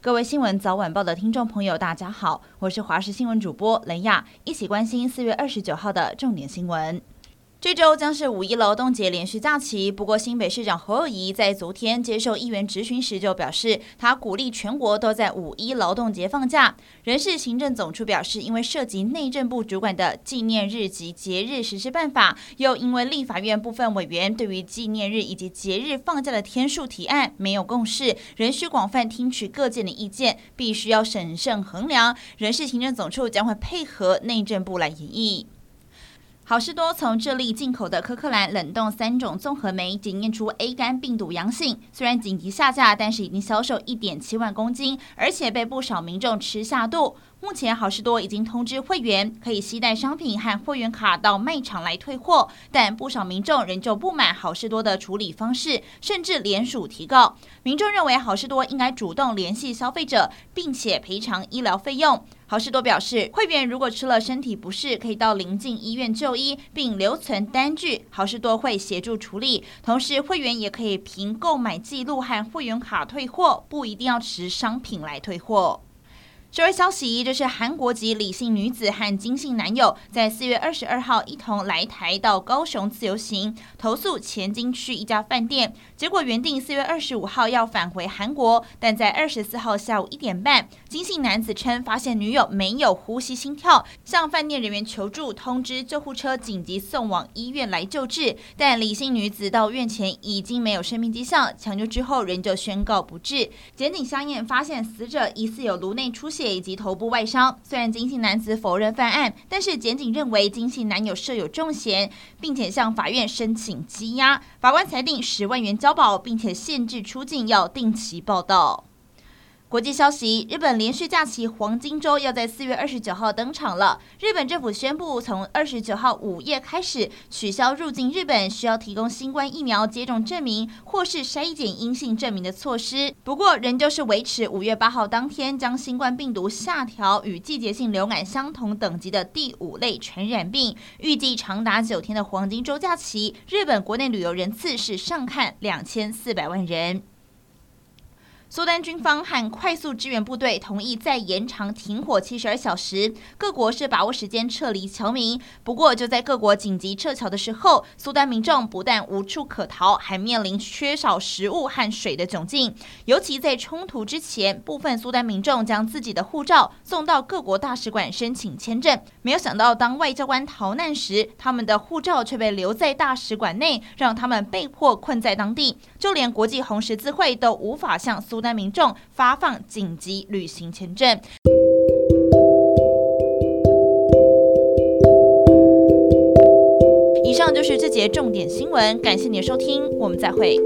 各位新闻早晚报的听众朋友，大家好，我是华视新闻主播雷亚，一起关心四月二十九号的重点新闻。这周将是五一劳动节连续假期，不过新北市长侯友宜在昨天接受议员质询时就表示，他鼓励全国都在五一劳动节放假。人事行政总处表示，因为涉及内政部主管的纪念日及节日实施办法，又因为立法院部分委员对于纪念日以及节日放假的天数提案没有共识，仍需广泛听取各界的意见，必须要审慎衡量。人事行政总处将会配合内政部来研议。好事多从智利进口的柯克兰冷冻三种综合酶检验出 A 肝病毒阳性，虽然紧急下架，但是已经销售一点七万公斤，而且被不少民众吃下肚。目前好事多已经通知会员可以携带商品和会员卡到卖场来退货，但不少民众仍旧不满好事多的处理方式，甚至联署提告。民众认为好事多应该主动联系消费者，并且赔偿医疗费用。好市多表示，会员如果吃了身体不适，可以到邻近医院就医，并留存单据，好市多会协助处理。同时，会员也可以凭购买记录和会员卡退货，不一定要持商品来退货。社会消息，这是韩国籍李姓女子和金姓男友在四月二十二号一同来台到高雄自由行，投诉前金区一家饭店。结果原定四月二十五号要返回韩国，但在二十四号下午一点半，金姓男子称发现女友没有呼吸心跳，向饭店人员求助，通知救护车紧急送往医院来救治。但李姓女子到院前已经没有生命迹象，抢救之后仍旧宣告不治。检警相验发现死者疑似有颅内出血。血以及头部外伤，虽然金姓男子否认犯案，但是检警认为金姓男友设有重嫌，并且向法院申请羁押。法官裁定十万元交保，并且限制出境，要定期报到。国际消息：日本连续假期黄金周要在四月二十九号登场了。日本政府宣布，从二十九号午夜开始取消入境日本需要提供新冠疫苗接种证明或是筛检阴性证明的措施。不过，仍旧是维持五月八号当天将新冠病毒下调与季节性流感相同等级的第五类传染病。预计长达九天的黄金周假期，日本国内旅游人次是上看两千四百万人。苏丹军方和快速支援部队同意再延长停火七十二小时，各国是把握时间撤离侨民。不过，就在各国紧急撤侨的时候，苏丹民众不但无处可逃，还面临缺少食物和水的窘境。尤其在冲突之前，部分苏丹民众将自己的护照送到各国大使馆申请签证，没有想到当外交官逃难时，他们的护照却被留在大使馆内，让他们被迫困在当地。就连国际红十字会都无法向苏。苏丹民众发放紧急旅行签证。以上就是这节重点新闻，感谢您的收听，我们再会。